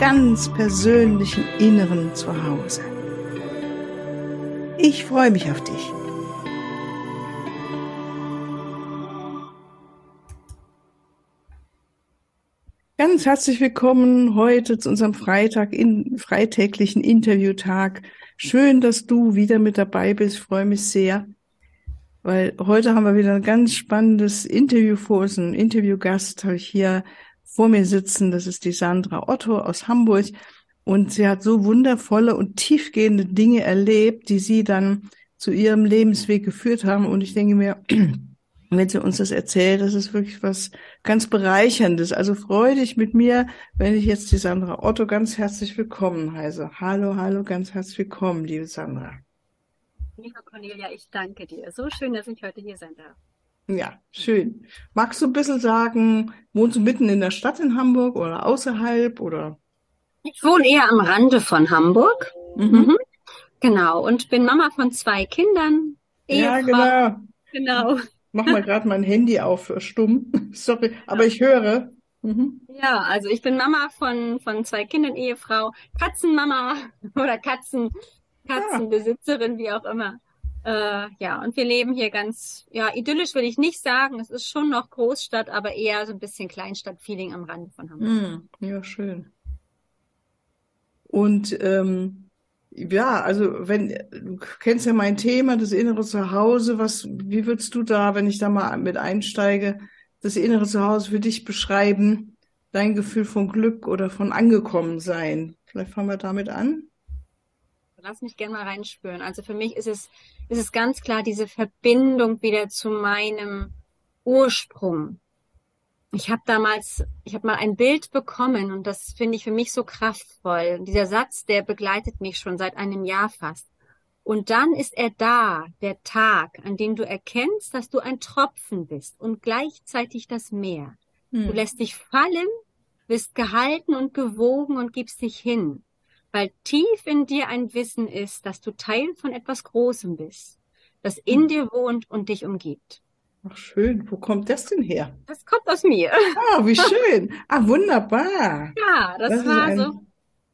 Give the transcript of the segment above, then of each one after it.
ganz persönlichen Inneren zu Hause. Ich freue mich auf dich. Ganz herzlich willkommen heute zu unserem Freitag in freitäglichen Interviewtag. Schön, dass du wieder mit dabei bist. Ich freue mich sehr, weil heute haben wir wieder ein ganz spannendes Interview vor uns. Ein Interviewgast habe ich hier vor mir sitzen. Das ist die Sandra Otto aus Hamburg. Und sie hat so wundervolle und tiefgehende Dinge erlebt, die sie dann zu ihrem Lebensweg geführt haben. Und ich denke mir, wenn sie uns das erzählt, das ist wirklich was ganz Bereicherndes. Also freu dich mit mir, wenn ich jetzt die Sandra Otto ganz herzlich willkommen heiße. Hallo, hallo, ganz herzlich willkommen, liebe Sandra. Liebe Cornelia, ich danke dir. So schön, dass ich heute hier sein darf. Ja, schön. Magst du ein bisschen sagen, wohnst du mitten in der Stadt in Hamburg oder außerhalb oder? Ich wohne eher am Rande von Hamburg. Mhm. Mhm. Genau. Und bin Mama von zwei Kindern. Ehefrau. Ja, genau. Genau. Mach mal gerade mein Handy auf stumm. Sorry, aber ich höre. Mhm. Ja, also ich bin Mama von, von zwei Kindern, Ehefrau, Katzenmama oder Katzen, ah. Katzenbesitzerin, wie auch immer. Äh, ja, und wir leben hier ganz, ja, idyllisch will ich nicht sagen. Es ist schon noch Großstadt, aber eher so ein bisschen Kleinstadt-Feeling am Rande von Hamburg. Mm, ja, schön. Und ähm, ja, also wenn du kennst ja mein Thema, das innere Zuhause, was, wie würdest du da, wenn ich da mal mit einsteige, das innere Zuhause für dich beschreiben? Dein Gefühl von Glück oder von angekommen sein? Vielleicht fangen wir damit an. Lass mich gerne mal reinspüren. Also für mich ist es, ist es ganz klar diese Verbindung wieder zu meinem Ursprung. Ich habe damals, ich habe mal ein Bild bekommen und das finde ich für mich so kraftvoll. Und dieser Satz, der begleitet mich schon seit einem Jahr fast. Und dann ist er da, der Tag, an dem du erkennst, dass du ein Tropfen bist und gleichzeitig das Meer. Hm. Du lässt dich fallen, bist gehalten und gewogen und gibst dich hin weil tief in dir ein Wissen ist, dass du Teil von etwas Großem bist, das in hm. dir wohnt und dich umgibt. Ach schön, wo kommt das denn her? Das kommt aus mir. Ah, wie schön. Ah, wunderbar. Ja, das, das war ein... so.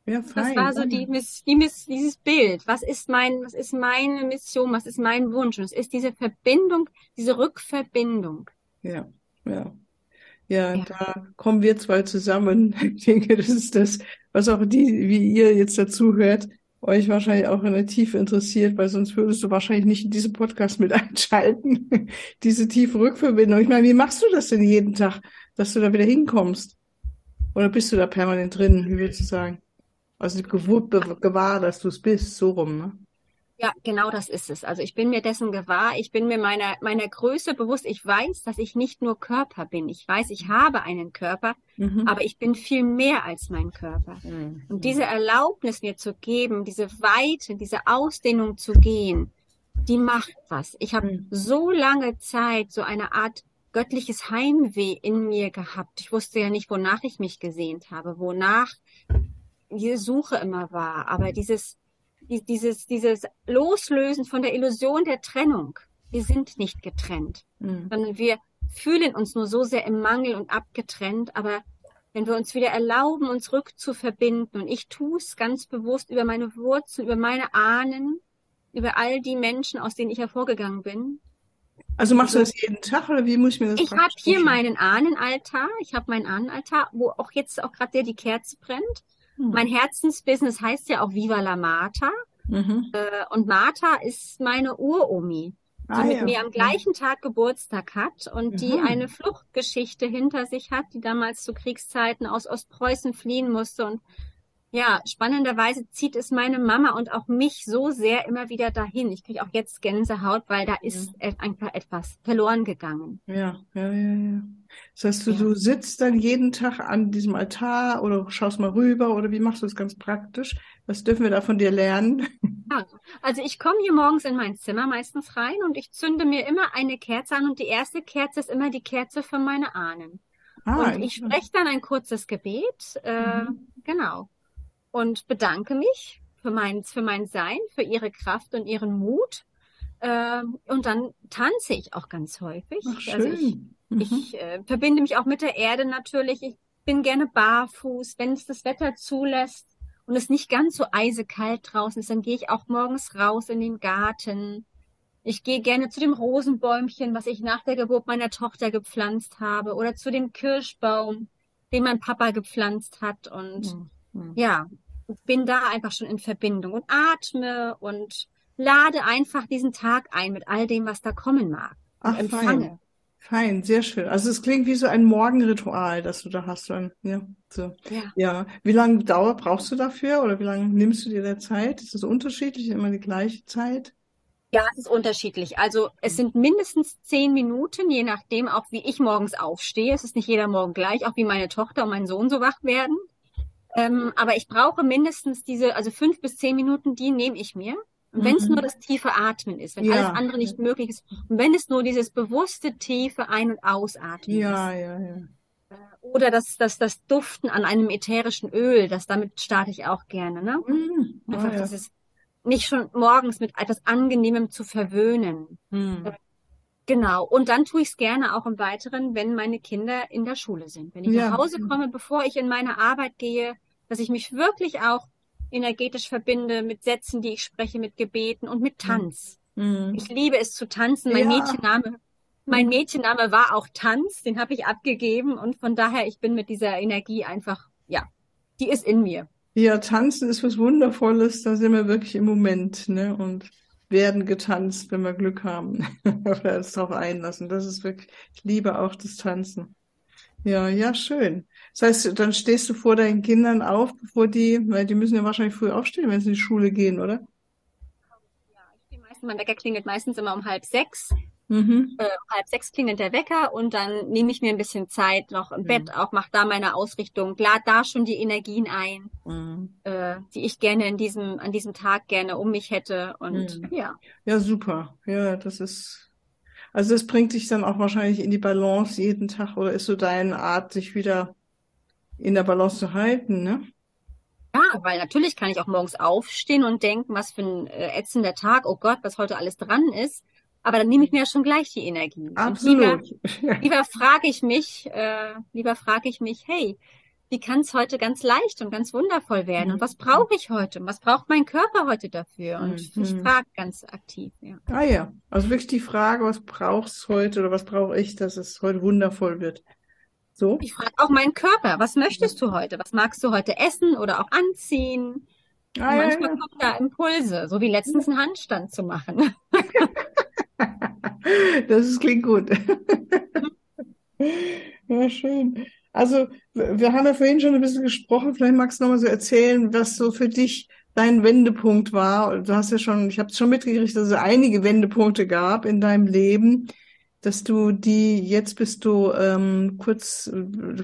Ja, fein. Das war so die, Miss, die dieses Bild. Was ist mein, was ist meine Mission? Was ist mein Wunsch? Und es ist diese Verbindung, diese Rückverbindung. Ja, ja. Ja, ja, da kommen wir zwei zusammen. Ich denke, das ist das, was auch die, wie ihr jetzt dazu hört, euch wahrscheinlich auch in der Tiefe interessiert, weil sonst würdest du wahrscheinlich nicht in diesen Podcast mit einschalten. Diese tiefe Rückverbindung. Ich meine, wie machst du das denn jeden Tag, dass du da wieder hinkommst? Oder bist du da permanent drin? Wie würdest du sagen? Also gewahr, dass du es bist, so rum, ne? Ja, genau das ist es. Also ich bin mir dessen gewahr, ich bin mir meiner, meiner Größe bewusst. Ich weiß, dass ich nicht nur Körper bin. Ich weiß, ich habe einen Körper, mhm. aber ich bin viel mehr als mein Körper. Mhm. Und diese Erlaubnis mir zu geben, diese Weite, diese Ausdehnung zu gehen, die macht was. Ich habe mhm. so lange Zeit so eine Art göttliches Heimweh in mir gehabt. Ich wusste ja nicht, wonach ich mich gesehnt habe, wonach diese Suche immer war. Aber dieses dieses, dieses Loslösen von der Illusion der Trennung. Wir sind nicht getrennt, mhm. sondern wir fühlen uns nur so sehr im Mangel und abgetrennt, aber wenn wir uns wieder erlauben, uns rückzuverbinden, und ich tue es ganz bewusst über meine Wurzeln, über meine Ahnen, über all die Menschen, aus denen ich hervorgegangen bin. Also machst du das jeden Tag oder wie muss ich mir das Ich habe hier meinen Ahnenaltar, ich habe meinen Ahnenaltar, wo auch jetzt auch gerade der die Kerze brennt. Hm. Mein Herzensbusiness heißt ja auch Viva la Marta. Mhm. Äh, und Martha ist meine Uromi, die ah, mit ja. mir am gleichen Tag Geburtstag hat und mhm. die eine Fluchtgeschichte hinter sich hat, die damals zu Kriegszeiten aus Ostpreußen fliehen musste und Ja, spannenderweise zieht es meine Mama und auch mich so sehr immer wieder dahin. Ich kriege auch jetzt Gänsehaut, weil da ist ja. einfach etwas verloren gegangen. Ja, ja, ja, ja. Das heißt, du, ja. du sitzt dann jeden Tag an diesem Altar oder schaust mal rüber oder wie machst du das ganz praktisch? Was dürfen wir da von dir lernen? Ja, also ich komme hier morgens in mein Zimmer meistens rein und ich zünde mir immer eine Kerze an und die erste Kerze ist immer die Kerze für meine Ahnen. Ah, und ich spreche dann ein kurzes Gebet, äh, mhm. genau und bedanke mich für mein, für mein Sein, für ihre Kraft und ihren Mut. Ähm, und dann tanze ich auch ganz häufig. Ach, schön. Also ich, mhm. ich äh, verbinde mich auch mit der Erde natürlich. Ich bin gerne barfuß, wenn es das Wetter zulässt und es nicht ganz so eisekalt draußen ist, dann gehe ich auch morgens raus in den Garten. Ich gehe gerne zu dem Rosenbäumchen, was ich nach der Geburt meiner Tochter gepflanzt habe, oder zu dem Kirschbaum, den mein Papa gepflanzt hat. Und mhm. ja, bin da einfach schon in Verbindung und atme und lade einfach diesen Tag ein mit all dem, was da kommen mag. Ach, empfange. Fein. Fein, sehr schön. Also es klingt wie so ein Morgenritual, das du da hast. Dann, ja, so. ja. ja. Wie lange Dauer brauchst du dafür oder wie lange nimmst du dir der Zeit? Ist das unterschiedlich? Immer die gleiche Zeit? Ja, es ist unterschiedlich. Also es sind mindestens zehn Minuten, je nachdem auch, wie ich morgens aufstehe. Es ist nicht jeder Morgen gleich, auch wie meine Tochter und mein Sohn so wach werden. Ähm, aber ich brauche mindestens diese, also fünf bis zehn Minuten, die nehme ich mir. Und wenn es mhm. nur das tiefe Atmen ist, wenn ja. alles andere nicht möglich ist, und wenn es nur dieses bewusste tiefe Ein- und Ausatmen ja, ist. Ja, ja, äh, Oder das, das, das Duften an einem ätherischen Öl, das damit starte ich auch gerne. Ne? Mhm. Oh, Einfach ja. dieses, nicht schon morgens mit etwas Angenehmem zu verwöhnen. Mhm. Genau. Und dann tue ich es gerne auch im Weiteren, wenn meine Kinder in der Schule sind. Wenn ich ja. nach Hause komme, bevor ich in meine Arbeit gehe, dass ich mich wirklich auch energetisch verbinde mit Sätzen, die ich spreche, mit Gebeten und mit Tanz. Mhm. Ich liebe es zu tanzen. Mein ja. Mädchenname, mein Mädchenname war auch Tanz, den habe ich abgegeben und von daher ich bin mit dieser Energie einfach, ja, die ist in mir. Ja, tanzen ist was Wundervolles, da sind wir wirklich im Moment, ne? Und werden getanzt, wenn wir Glück haben. Oder uns darauf einlassen. Das ist wirklich, ich liebe auch das Tanzen. Ja, ja, schön. Das heißt, dann stehst du vor deinen Kindern auf, bevor die, weil die müssen ja wahrscheinlich früh aufstehen, wenn sie in die Schule gehen, oder? Ja, ich stehe meistens, mein Wecker klingelt meistens immer um halb sechs. Mhm. Äh, halb sechs klingelt der Wecker und dann nehme ich mir ein bisschen Zeit noch im mhm. Bett, auch mache da meine Ausrichtung, lade da schon die Energien ein, mhm. äh, die ich gerne in diesem, an diesem Tag gerne um mich hätte. Und mhm. ja. Ja, super. Ja, das ist also das bringt dich dann auch wahrscheinlich in die Balance jeden Tag oder ist so deine Art, sich wieder in der Balance zu halten, ne? Ja, weil natürlich kann ich auch morgens aufstehen und denken, was für ein äh, ätzender Tag, oh Gott, was heute alles dran ist. Aber dann nehme ich mir ja schon gleich die Energie. Absolut. lieber, lieber frage ich mich, äh, lieber frage ich mich, hey, wie kann es heute ganz leicht und ganz wundervoll werden? Und was brauche ich heute? Und was braucht mein Körper heute dafür? Und mhm. ich frage ganz aktiv. Ja. Ah ja, also wirklich die Frage, was brauchst heute oder was brauche ich, dass es heute wundervoll wird? So? Ich frage auch meinen Körper, was möchtest du heute? Was magst du heute essen oder auch anziehen? Ah, ja, manchmal ja. kommen da Impulse, so wie letztens einen Handstand zu machen. das ist, klingt gut. ja, schön. Also, wir haben ja vorhin schon ein bisschen gesprochen. Vielleicht magst du noch mal so erzählen, was so für dich dein Wendepunkt war. Du hast ja schon, ich habe es schon mitgekriegt, dass es einige Wendepunkte gab in deinem Leben dass du die, jetzt bist du ähm, kurz,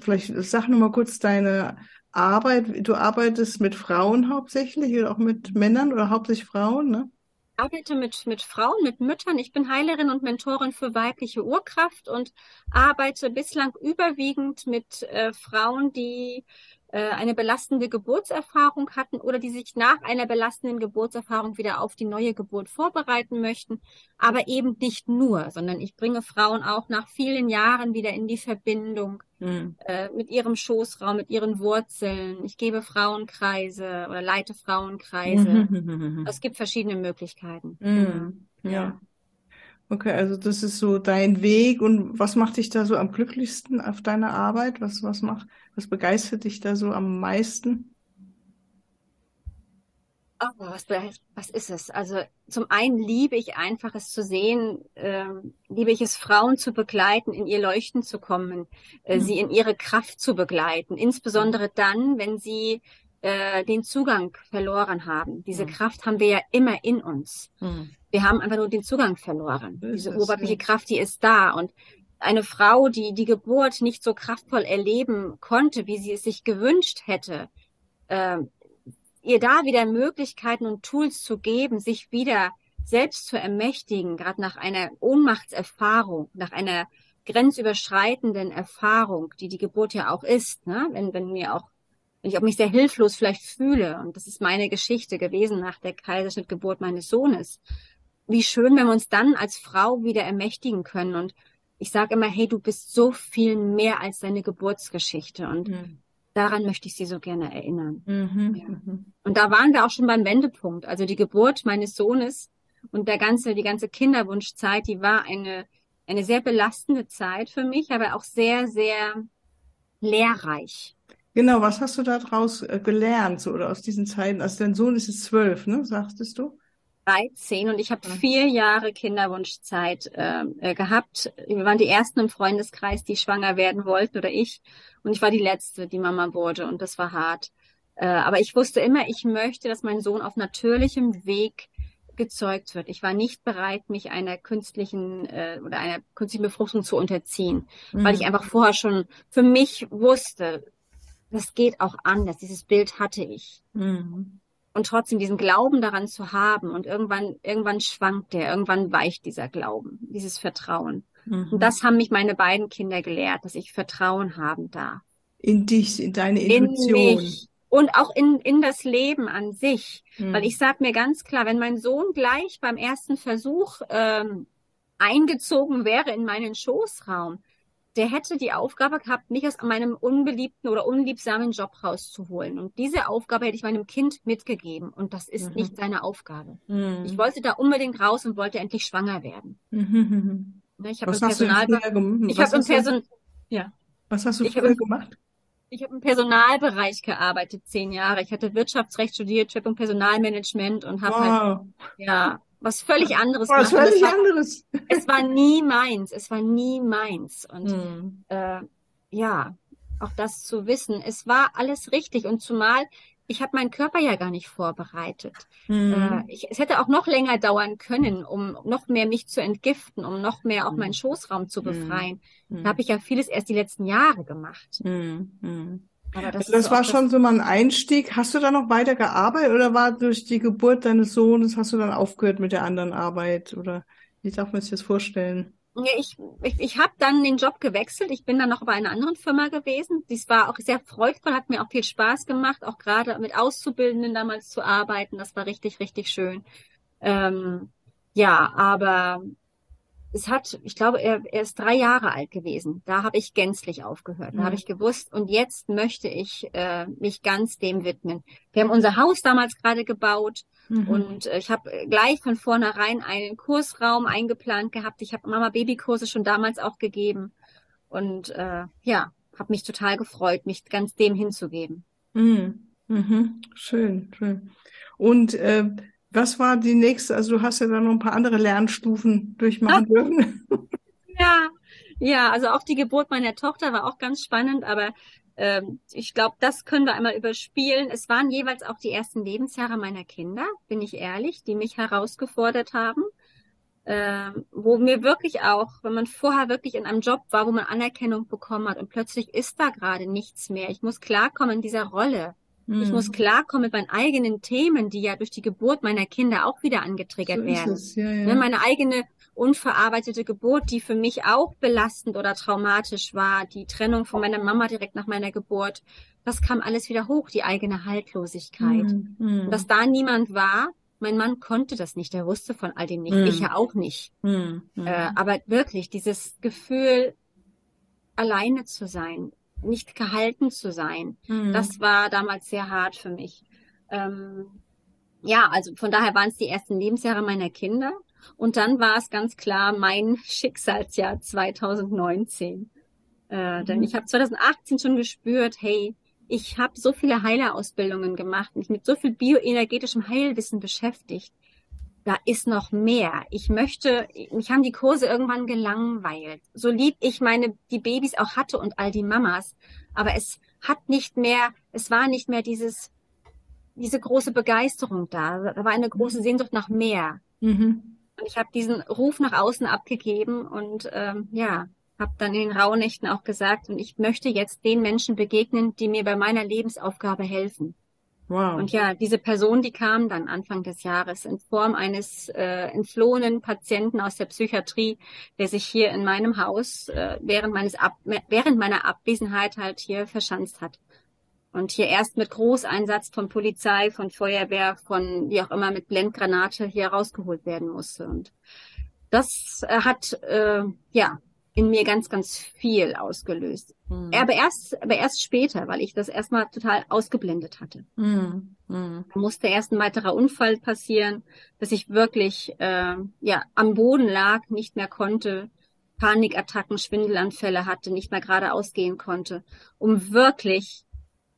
vielleicht sag noch mal kurz deine Arbeit. Du arbeitest mit Frauen hauptsächlich oder auch mit Männern oder hauptsächlich Frauen, ne? Ich arbeite mit, mit Frauen, mit Müttern. Ich bin Heilerin und Mentorin für weibliche Urkraft und arbeite bislang überwiegend mit äh, Frauen, die äh, eine belastende Geburtserfahrung hatten oder die sich nach einer belastenden Geburtserfahrung wieder auf die neue Geburt vorbereiten möchten, aber eben nicht nur, sondern ich bringe Frauen auch nach vielen Jahren wieder in die Verbindung mhm. äh, mit ihrem Schoßraum, mit ihren Wurzeln. Ich gebe Frauenkreise oder leite Frauenkreise. Es gibt verschiedene Möglichkeiten. Mhm. Ja. ja. Okay, also das ist so dein Weg und was macht dich da so am glücklichsten auf deiner Arbeit? Was, was macht, was begeistert dich da so am meisten? Oh, was, was ist es? Also zum einen liebe ich einfach es zu sehen, äh, liebe ich es Frauen zu begleiten, in ihr Leuchten zu kommen, äh, mhm. sie in ihre Kraft zu begleiten, insbesondere dann, wenn sie äh, den Zugang verloren haben. Diese mhm. Kraft haben wir ja immer in uns. Mhm. Wir haben einfach nur den Zugang verloren. Diese oberflächliche Kraft, die ist da. Und eine Frau, die die Geburt nicht so kraftvoll erleben konnte, wie sie es sich gewünscht hätte, äh, ihr da wieder Möglichkeiten und Tools zu geben, sich wieder selbst zu ermächtigen, gerade nach einer Ohnmachtserfahrung, nach einer grenzüberschreitenden Erfahrung, die die Geburt ja auch ist, ne? wenn, wenn mir auch wenn ich auch mich sehr hilflos vielleicht fühle, und das ist meine Geschichte gewesen nach der Kaiserschnittgeburt meines Sohnes, wie schön, wenn wir uns dann als Frau wieder ermächtigen können. Und ich sage immer, hey, du bist so viel mehr als deine Geburtsgeschichte. Und mhm. daran möchte ich sie so gerne erinnern. Mhm. Ja. Mhm. Und da waren wir auch schon beim Wendepunkt. Also die Geburt meines Sohnes und der ganze, die ganze Kinderwunschzeit, die war eine, eine sehr belastende Zeit für mich, aber auch sehr, sehr lehrreich. Genau, was hast du daraus äh, gelernt, so, oder aus diesen Zeiten? Also dein Sohn ist jetzt zwölf, ne, sagtest du? 13 und ich habe vier Jahre Kinderwunschzeit ähm, äh, gehabt. Wir waren die ersten im Freundeskreis, die schwanger werden wollten oder ich. Und ich war die letzte, die Mama wurde und das war hart. Äh, aber ich wusste immer, ich möchte, dass mein Sohn auf natürlichem Weg gezeugt wird. Ich war nicht bereit, mich einer künstlichen äh, oder einer künstlichen Befruchtung zu unterziehen, mhm. weil ich einfach vorher schon für mich wusste, das geht auch anders. Dieses Bild hatte ich. Mhm. Und trotzdem diesen Glauben daran zu haben und irgendwann, irgendwann schwankt der, irgendwann weicht dieser Glauben, dieses Vertrauen. Mhm. Und das haben mich meine beiden Kinder gelehrt, dass ich Vertrauen haben darf. In dich, in deine Intuition. In mich und auch in, in das Leben an sich. Mhm. Weil ich sage mir ganz klar, wenn mein Sohn gleich beim ersten Versuch ähm, eingezogen wäre in meinen Schoßraum, der hätte die Aufgabe gehabt, mich aus meinem unbeliebten oder unliebsamen Job rauszuholen. Und diese Aufgabe hätte ich meinem Kind mitgegeben. Und das ist mhm. nicht seine Aufgabe. Mhm. Ich wollte da unbedingt raus und wollte endlich schwanger werden. Mhm. Ich habe im Personal, ich habe im Person, ja. Was hast du ich früher gemacht? Ich habe im Personalbereich gearbeitet, zehn Jahre. Ich hatte Wirtschaftsrecht studiert, Schwerpunkt Personalmanagement und habe halt, ja, was völlig anderes was. Was völlig war, anderes. Es war nie meins. Es war nie meins. Und hm. äh, ja, auch das zu wissen, es war alles richtig. Und zumal ich habe meinen Körper ja gar nicht vorbereitet. Hm. Äh, ich, es hätte auch noch länger dauern können, um noch mehr mich zu entgiften, um noch mehr auch hm. meinen Schoßraum zu hm. befreien. Hm. Da habe ich ja vieles erst die letzten Jahre gemacht. Hm. Hm. Aber das, das war schon so mal ein Einstieg. Hast du da noch weiter gearbeitet oder war durch die Geburt deines Sohnes, hast du dann aufgehört mit der anderen Arbeit? Oder wie darf man sich das vorstellen? Ich, ich, ich habe dann den Job gewechselt. Ich bin dann noch bei einer anderen Firma gewesen. Dies war auch sehr freudvoll, hat mir auch viel Spaß gemacht, auch gerade mit Auszubildenden damals zu arbeiten. Das war richtig, richtig schön. Ähm, ja, aber es hat, ich glaube, er, er ist drei Jahre alt gewesen. Da habe ich gänzlich aufgehört. Da mhm. habe ich gewusst, und jetzt möchte ich äh, mich ganz dem widmen. Wir haben unser Haus damals gerade gebaut mhm. und äh, ich habe gleich von vornherein einen Kursraum eingeplant gehabt. Ich habe Mama-Baby-Kurse schon damals auch gegeben und äh, ja, habe mich total gefreut, mich ganz dem hinzugeben. Mhm. Mhm. Schön, schön. Und äh, was war die nächste? Also du hast ja dann noch ein paar andere Lernstufen durchmachen dürfen. Ja, ja, also auch die Geburt meiner Tochter war auch ganz spannend, aber ähm, ich glaube, das können wir einmal überspielen. Es waren jeweils auch die ersten Lebensjahre meiner Kinder, bin ich ehrlich, die mich herausgefordert haben. Ähm, wo mir wirklich auch, wenn man vorher wirklich in einem Job war, wo man Anerkennung bekommen hat und plötzlich ist da gerade nichts mehr. Ich muss klarkommen in dieser Rolle. Ich muss hm. klarkommen mit meinen eigenen Themen, die ja durch die Geburt meiner Kinder auch wieder angetriggert so werden. Ja, ja. Ne, meine eigene unverarbeitete Geburt, die für mich auch belastend oder traumatisch war, die Trennung von meiner Mama direkt nach meiner Geburt, das kam alles wieder hoch, die eigene Haltlosigkeit. Mhm. Und dass da niemand war, mein Mann konnte das nicht, er wusste von all dem nicht, mhm. ich ja auch nicht. Mhm. Äh, aber wirklich, dieses Gefühl, alleine zu sein, nicht gehalten zu sein. Mhm. Das war damals sehr hart für mich. Ähm, ja, also von daher waren es die ersten Lebensjahre meiner Kinder. Und dann war es ganz klar mein Schicksalsjahr 2019. Äh, mhm. Denn ich habe 2018 schon gespürt, hey, ich habe so viele Heilerausbildungen gemacht, mich mit so viel bioenergetischem Heilwissen beschäftigt da ist noch mehr. Ich möchte, mich haben die Kurse irgendwann gelangweilt. So lieb ich meine, die Babys auch hatte und all die Mamas. Aber es hat nicht mehr, es war nicht mehr dieses diese große Begeisterung da. Da war eine große mhm. Sehnsucht nach mehr. Mhm. Und ich habe diesen Ruf nach außen abgegeben und ähm, ja, habe dann in den Rauhnächten auch gesagt, und ich möchte jetzt den Menschen begegnen, die mir bei meiner Lebensaufgabe helfen. Wow. Und ja, diese Person, die kam dann Anfang des Jahres in Form eines äh, entflohenen Patienten aus der Psychiatrie, der sich hier in meinem Haus äh, während meines Ab während meiner Abwesenheit halt hier verschanzt hat. Und hier erst mit Großeinsatz von Polizei, von Feuerwehr, von wie auch immer mit Blendgranate hier rausgeholt werden musste. Und das äh, hat äh, ja in mir ganz, ganz viel ausgelöst. Mhm. Aber erst, aber erst später, weil ich das erstmal total ausgeblendet hatte. Mhm. Mhm. Da musste erst ein weiterer Unfall passieren, dass ich wirklich äh, ja am Boden lag, nicht mehr konnte, Panikattacken, Schwindelanfälle hatte, nicht mehr geradeaus gehen konnte, um wirklich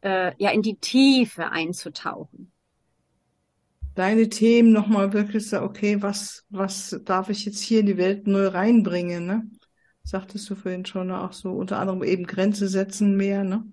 äh, ja in die Tiefe einzutauchen. Deine Themen nochmal wirklich so, okay, was, was darf ich jetzt hier in die Welt neu reinbringen, ne? Sagtest du vorhin schon, auch so unter anderem eben Grenze setzen mehr, ne?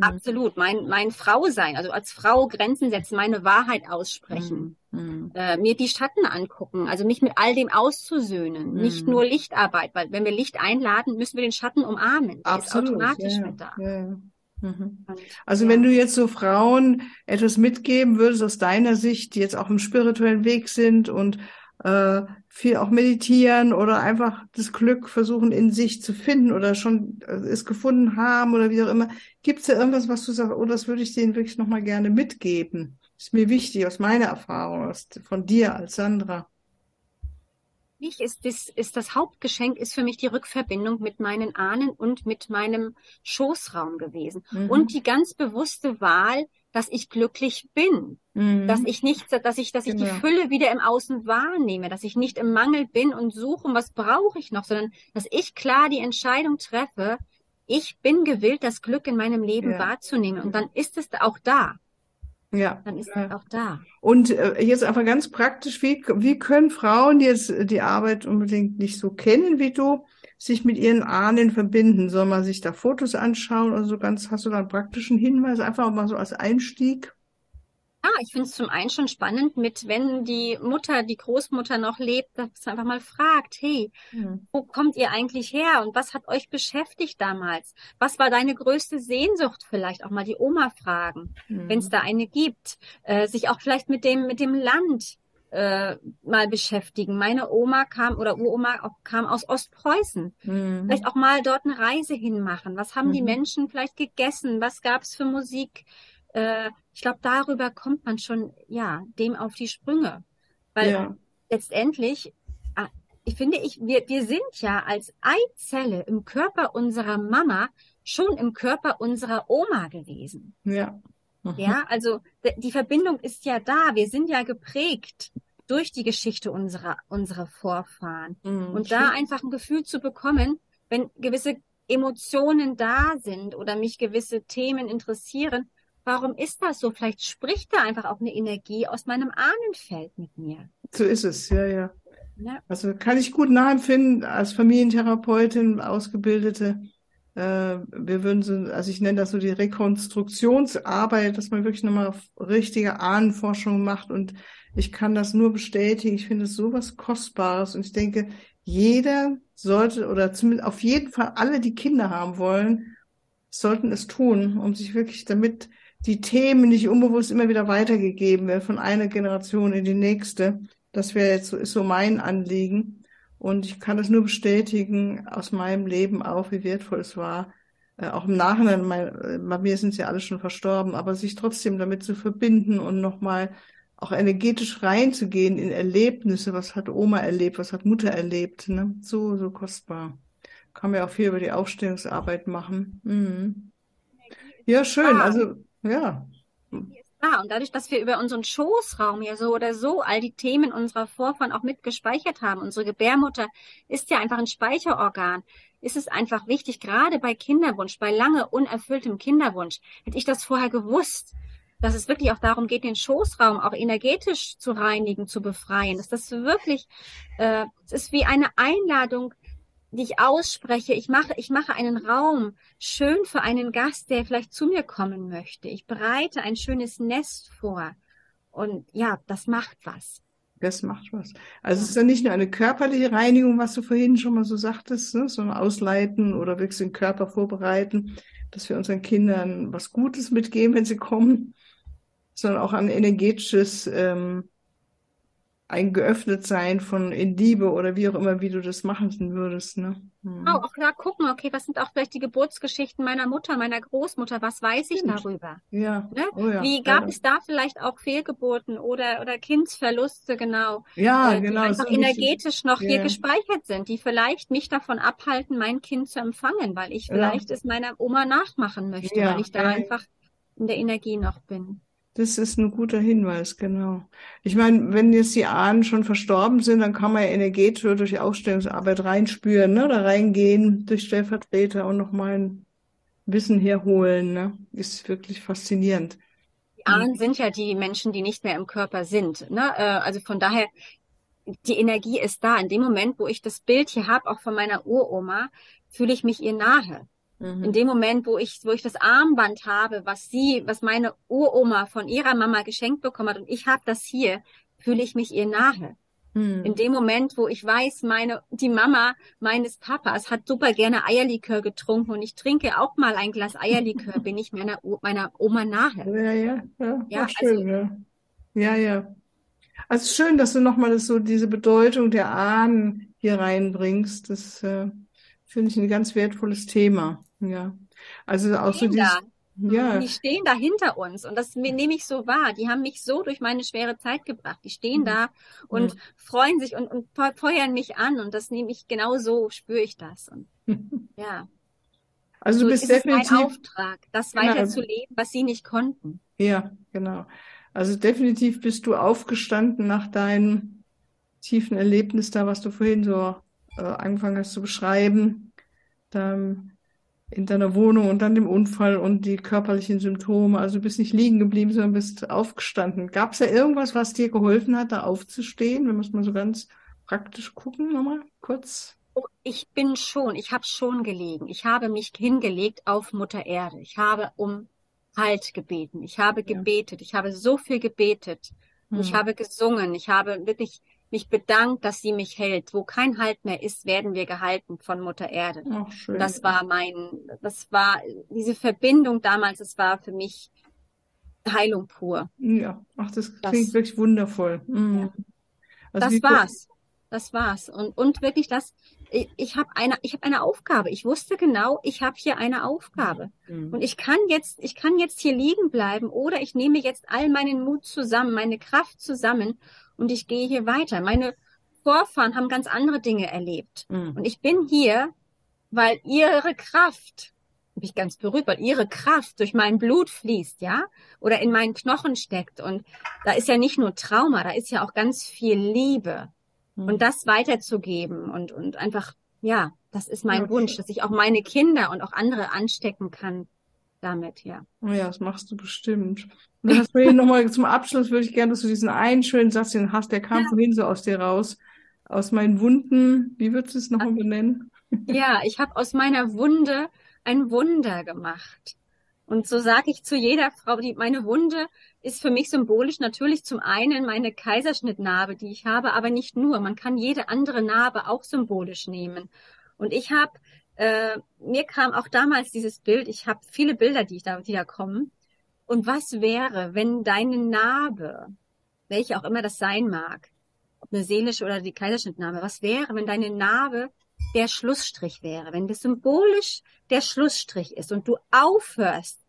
Absolut. Mein, mein Frau sein, also als Frau Grenzen setzen, meine Wahrheit aussprechen, mhm. äh, mir die Schatten angucken, also mich mit all dem auszusöhnen, mhm. nicht nur Lichtarbeit, weil wenn wir Licht einladen, müssen wir den Schatten umarmen. Der Absolut. ist automatisch ja, mit da. Ja. Mhm. Also ja. wenn du jetzt so Frauen etwas mitgeben würdest aus deiner Sicht, die jetzt auch im spirituellen Weg sind und äh, viel auch meditieren oder einfach das Glück versuchen in sich zu finden oder schon äh, es gefunden haben oder wie auch immer. Gibt es da irgendwas, was du sagst, oh, das würde ich denen wirklich nochmal gerne mitgeben? Ist mir wichtig aus meiner Erfahrung, aus, von dir als Sandra. Ich ist das, ist das Hauptgeschenk ist für mich die Rückverbindung mit meinen Ahnen und mit meinem Schoßraum gewesen. Mhm. Und die ganz bewusste Wahl, dass ich glücklich bin, mhm. dass ich nicht, dass ich, dass ich genau. die Fülle wieder im Außen wahrnehme, dass ich nicht im Mangel bin und suche, was brauche ich noch, sondern dass ich klar die Entscheidung treffe, ich bin gewillt, das Glück in meinem Leben ja. wahrzunehmen und dann ist es auch da. Ja. Dann ist ja. es auch da. Und äh, jetzt einfach ganz praktisch, wie, wie können Frauen, die jetzt die Arbeit unbedingt nicht so kennen wie du, sich mit ihren Ahnen verbinden? Soll man sich da Fotos anschauen oder so ganz, hast du da einen praktischen Hinweis, einfach mal so als Einstieg? Ich finde es zum einen schon spannend, mit wenn die Mutter, die Großmutter noch lebt, dass man einfach mal fragt, hey, mhm. wo kommt ihr eigentlich her und was hat euch beschäftigt damals? Was war deine größte Sehnsucht? Vielleicht auch mal die Oma fragen, mhm. wenn es da eine gibt. Äh, sich auch vielleicht mit dem mit dem Land äh, mal beschäftigen. Meine Oma kam oder Uroma auch, kam aus Ostpreußen. Mhm. Vielleicht auch mal dort eine Reise hinmachen. Was haben mhm. die Menschen vielleicht gegessen? Was gab es für Musik? Äh, ich glaube, darüber kommt man schon ja dem auf die Sprünge, weil ja. letztendlich ah, ich finde, ich, wir, wir sind ja als Eizelle im Körper unserer Mama schon im Körper unserer Oma gewesen. Ja. Mhm. Ja, also die Verbindung ist ja da. Wir sind ja geprägt durch die Geschichte unserer, unserer Vorfahren. Mhm, und da einfach ein Gefühl zu bekommen, wenn gewisse Emotionen da sind oder mich gewisse Themen interessieren, warum ist das so? Vielleicht spricht da einfach auch eine Energie aus meinem Ahnenfeld mit mir. So ist es, ja, ja. ja. Also kann ich gut nachempfinden als Familientherapeutin, Ausgebildete. Äh, wir würden so, also ich nenne das so die Rekonstruktionsarbeit, dass man wirklich nochmal richtige Ahnenforschung macht und ich kann das nur bestätigen. Ich finde es sowas Kostbares und ich denke, jeder sollte oder zumindest auf jeden Fall alle, die Kinder haben wollen, sollten es tun, um sich wirklich damit die Themen nicht unbewusst immer wieder weitergegeben werden von einer Generation in die nächste. Das wäre jetzt so, ist so mein Anliegen. Und ich kann das nur bestätigen aus meinem Leben auch, wie wertvoll es war. Äh, auch im Nachhinein, mein, äh, bei mir sind sie alle schon verstorben, aber sich trotzdem damit zu verbinden und nochmal auch energetisch reinzugehen in Erlebnisse, was hat Oma erlebt, was hat Mutter erlebt, ne? So, so kostbar. Kann man ja auch viel über die Aufstellungsarbeit machen. Mhm. Ja, schön. Also, ja. Ja, und dadurch, dass wir über unseren Schoßraum ja so oder so all die Themen unserer Vorfahren auch mit gespeichert haben, unsere Gebärmutter ist ja einfach ein Speicherorgan, ist es einfach wichtig, gerade bei Kinderwunsch, bei lange unerfülltem Kinderwunsch, hätte ich das vorher gewusst, dass es wirklich auch darum geht, den Schoßraum auch energetisch zu reinigen, zu befreien. Dass das wirklich, äh, es ist wie eine Einladung, die ich ausspreche. Ich mache, ich mache einen Raum schön für einen Gast, der vielleicht zu mir kommen möchte. Ich bereite ein schönes Nest vor. Und ja, das macht was. Das macht was. Also es ist ja nicht nur eine körperliche Reinigung, was du vorhin schon mal so sagtest, ne? sondern ausleiten oder wirklich den Körper vorbereiten, dass wir unseren Kindern was Gutes mitgeben, wenn sie kommen, sondern auch ein energetisches ähm, ein geöffnet sein von in Liebe oder wie auch immer, wie du das machen würdest, ne? Hm. Auch, auch da gucken, okay, was sind auch vielleicht die Geburtsgeschichten meiner Mutter, meiner Großmutter, was weiß ich Stimmt. darüber? Ja. Ne? Oh, ja. Wie gab ja. es da vielleicht auch Fehlgeburten oder, oder Kindsverluste, genau? Ja, äh, genau. Die einfach energetisch noch ja. hier gespeichert sind, die vielleicht mich davon abhalten, mein Kind zu empfangen, weil ich vielleicht es meiner Oma nachmachen möchte, weil ich da einfach in der Energie noch bin. Das ist ein guter Hinweis, genau. Ich meine, wenn jetzt die Ahnen schon verstorben sind, dann kann man ja energetisch durch die Ausstellungsarbeit reinspüren, ne? da reingehen durch Stellvertreter und nochmal ein Wissen herholen. Ne? Ist wirklich faszinierend. Die Ahnen sind ja die Menschen, die nicht mehr im Körper sind. Ne? Äh, also von daher, die Energie ist da. In dem Moment, wo ich das Bild hier habe, auch von meiner Uroma, fühle ich mich ihr nahe. Mhm. In dem Moment, wo ich, wo ich das Armband habe, was sie, was meine Uroma von ihrer Mama geschenkt bekommen hat und ich habe das hier, fühle ich mich ihr nahe. Mhm. In dem Moment, wo ich weiß, meine, die Mama meines Papas hat super gerne Eierlikör getrunken und ich trinke auch mal ein Glas Eierlikör, bin ich meiner, meiner Oma nahe. Ja, ja, ja. ja schön, also, ja. Ja, ja. Also schön, dass du nochmal so diese Bedeutung der Ahnen hier reinbringst. Das äh, finde ich ein ganz wertvolles Thema. Ja. Also auch so dieses, ja. Die stehen da hinter uns und das nehme ich so wahr. Die haben mich so durch meine schwere Zeit gebracht. Die stehen mhm. da und mhm. freuen sich und, und feuern mich an und das nehme ich genau so, spüre ich das. Und, ja. Also so du bist definitiv mein Auftrag, das genau. weiterzuleben, was sie nicht konnten. Ja, genau. Also definitiv bist du aufgestanden nach deinem tiefen Erlebnis da, was du vorhin so äh, angefangen hast zu beschreiben. Da, in deiner Wohnung und dann dem Unfall und die körperlichen Symptome. Also du bist nicht liegen geblieben, sondern bist aufgestanden. Gab es ja irgendwas, was dir geholfen hat, da aufzustehen? Wenn wir es mal so ganz praktisch gucken, nochmal kurz. Oh, ich bin schon, ich habe schon gelegen. Ich habe mich hingelegt auf Mutter Erde. Ich habe um Halt gebeten. Ich habe gebetet. Ja. Ich habe so viel gebetet. Hm. Ich habe gesungen. Ich habe wirklich mich bedankt, dass sie mich hält. Wo kein Halt mehr ist, werden wir gehalten von Mutter Erde. Ach, schön. Das war mein, das war diese Verbindung damals, es war für mich Heilung pur. Ja, ach, das klingt das, wirklich wundervoll. Mhm. Ja. Also das war's. Das war's. Und, und wirklich das, ich, ich habe eine, ich habe eine Aufgabe. Ich wusste genau, ich habe hier eine Aufgabe. Mhm. Und ich kann jetzt, ich kann jetzt hier liegen bleiben oder ich nehme jetzt all meinen Mut zusammen, meine Kraft zusammen und ich gehe hier weiter. Meine Vorfahren haben ganz andere Dinge erlebt. Mhm. Und ich bin hier, weil ihre Kraft, bin ich ganz berührt, weil ihre Kraft durch mein Blut fließt, ja, oder in meinen Knochen steckt. Und da ist ja nicht nur Trauma, da ist ja auch ganz viel Liebe. Mhm. Und das weiterzugeben und, und einfach, ja, das ist mein. Wunsch, dass ich auch meine Kinder und auch andere anstecken kann damit, ja. Oh ja, das machst du bestimmt. Und dann hast du nochmal zum Abschluss würde ich gerne, dass du diesen einen schönen Satz, den hast, der kam ja. vorhin so aus dir raus. Aus meinen Wunden, wie würdest du es nochmal benennen? Ja, ich habe aus meiner Wunde ein Wunder gemacht. Und so sage ich zu jeder Frau, die meine Wunde ist für mich symbolisch natürlich zum einen meine Kaiserschnittnarbe, die ich habe, aber nicht nur. Man kann jede andere Narbe auch symbolisch nehmen. Und ich habe, äh, mir kam auch damals dieses Bild, ich habe viele Bilder, die, ich da, die da kommen. Und was wäre, wenn deine Narbe, welche auch immer das sein mag, ob eine seelische oder die Kaiserschnittnarbe, was wäre, wenn deine Narbe der Schlussstrich wäre, wenn das symbolisch der Schlussstrich ist und du aufhörst,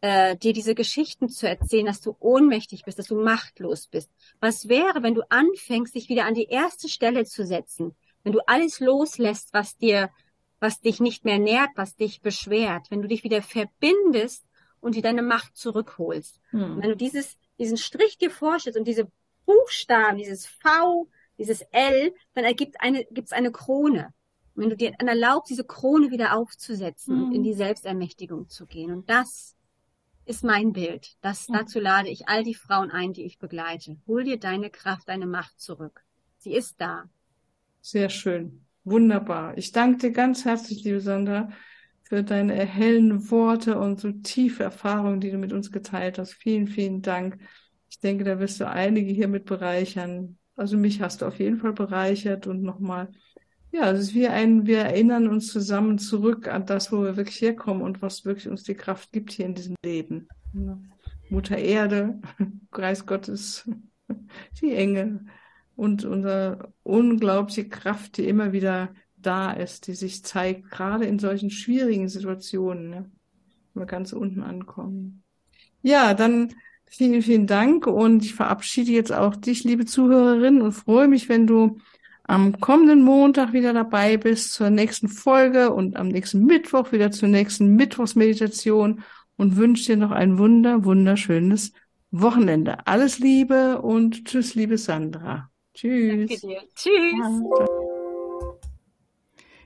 äh, dir diese Geschichten zu erzählen, dass du ohnmächtig bist, dass du machtlos bist. Was wäre, wenn du anfängst, dich wieder an die erste Stelle zu setzen, wenn du alles loslässt, was dir, was dich nicht mehr nährt, was dich beschwert, wenn du dich wieder verbindest und dir deine Macht zurückholst. Hm. Wenn du dieses, diesen Strich dir vorstellst und diese Buchstaben, dieses V, dieses L, dann ergibt eine, gibt's eine Krone. Und wenn du dir dann erlaubst, diese Krone wieder aufzusetzen hm. und in die Selbstermächtigung zu gehen. Und das ist mein Bild. Das, hm. dazu lade ich all die Frauen ein, die ich begleite. Hol dir deine Kraft, deine Macht zurück. Sie ist da. Sehr schön. Wunderbar. Ich danke dir ganz herzlich, liebe Sandra, für deine erhellenden Worte und so tiefe Erfahrungen, die du mit uns geteilt hast. Vielen, vielen Dank. Ich denke, da wirst du einige hiermit bereichern. Also mich hast du auf jeden Fall bereichert und nochmal, ja, es ist wie ein, wir erinnern uns zusammen zurück an das, wo wir wirklich herkommen und was wirklich uns die Kraft gibt hier in diesem Leben. Mutter Erde, Kreis Gottes, die Engel und unsere unglaubliche Kraft, die immer wieder da ist, die sich zeigt, gerade in solchen schwierigen Situationen, ne? wenn wir ganz unten ankommen. Ja, dann vielen, vielen Dank und ich verabschiede jetzt auch dich, liebe Zuhörerin, und freue mich, wenn du am kommenden Montag wieder dabei bist zur nächsten Folge und am nächsten Mittwoch wieder zur nächsten Mittwochsmeditation und wünsche dir noch ein wunder, wunderschönes Wochenende. Alles Liebe und tschüss, liebe Sandra. Tschüss. Tschüss.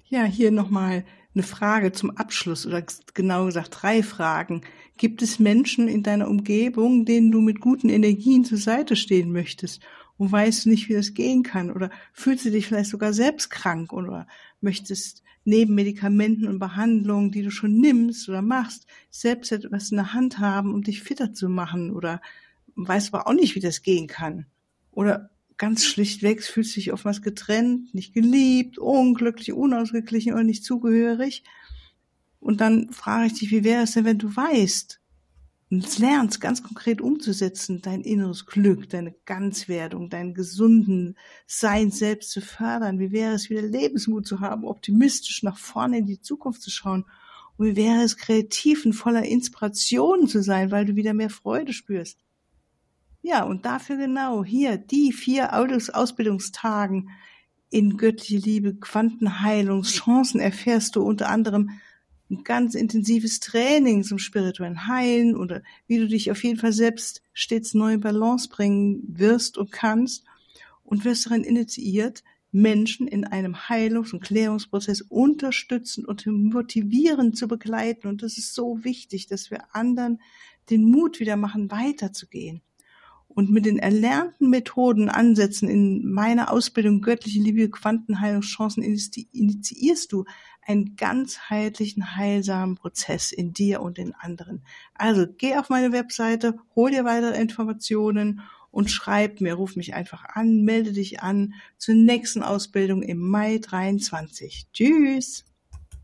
Ja, hier nochmal eine Frage zum Abschluss oder genau gesagt drei Fragen. Gibt es Menschen in deiner Umgebung, denen du mit guten Energien zur Seite stehen möchtest und weißt du nicht, wie das gehen kann? Oder fühlst du dich vielleicht sogar selbst krank oder möchtest neben Medikamenten und Behandlungen, die du schon nimmst oder machst, selbst etwas in der Hand haben, um dich fitter zu machen oder weißt aber auch nicht, wie das gehen kann? Oder ganz schlichtweg fühlst du dich oftmals getrennt, nicht geliebt, unglücklich, unausgeglichen oder nicht zugehörig. Und dann frage ich dich, wie wäre es denn, wenn du weißt und lernst, ganz konkret umzusetzen, dein inneres Glück, deine Ganzwerdung, deinen gesunden Sein selbst zu fördern? Wie wäre es, wieder Lebensmut zu haben, optimistisch nach vorne in die Zukunft zu schauen? Und wie wäre es, kreativ und voller Inspiration zu sein, weil du wieder mehr Freude spürst? Ja, und dafür genau hier die vier Ausbildungstagen in göttliche Liebe, Quantenheilungschancen erfährst du unter anderem ein ganz intensives Training zum spirituellen Heilen oder wie du dich auf jeden Fall selbst stets neu in Balance bringen wirst und kannst und wirst darin initiiert, Menschen in einem Heilungs- und Klärungsprozess unterstützen und motivieren zu begleiten. Und das ist so wichtig, dass wir anderen den Mut wieder machen, weiterzugehen. Und mit den erlernten Methoden, Ansätzen in meiner Ausbildung Göttliche Liebe, Quantenheilungschancen initiierst du einen ganzheitlichen, heilsamen Prozess in dir und in anderen. Also geh auf meine Webseite, hol dir weitere Informationen und schreib mir, ruf mich einfach an, melde dich an zur nächsten Ausbildung im Mai 23. Tschüss!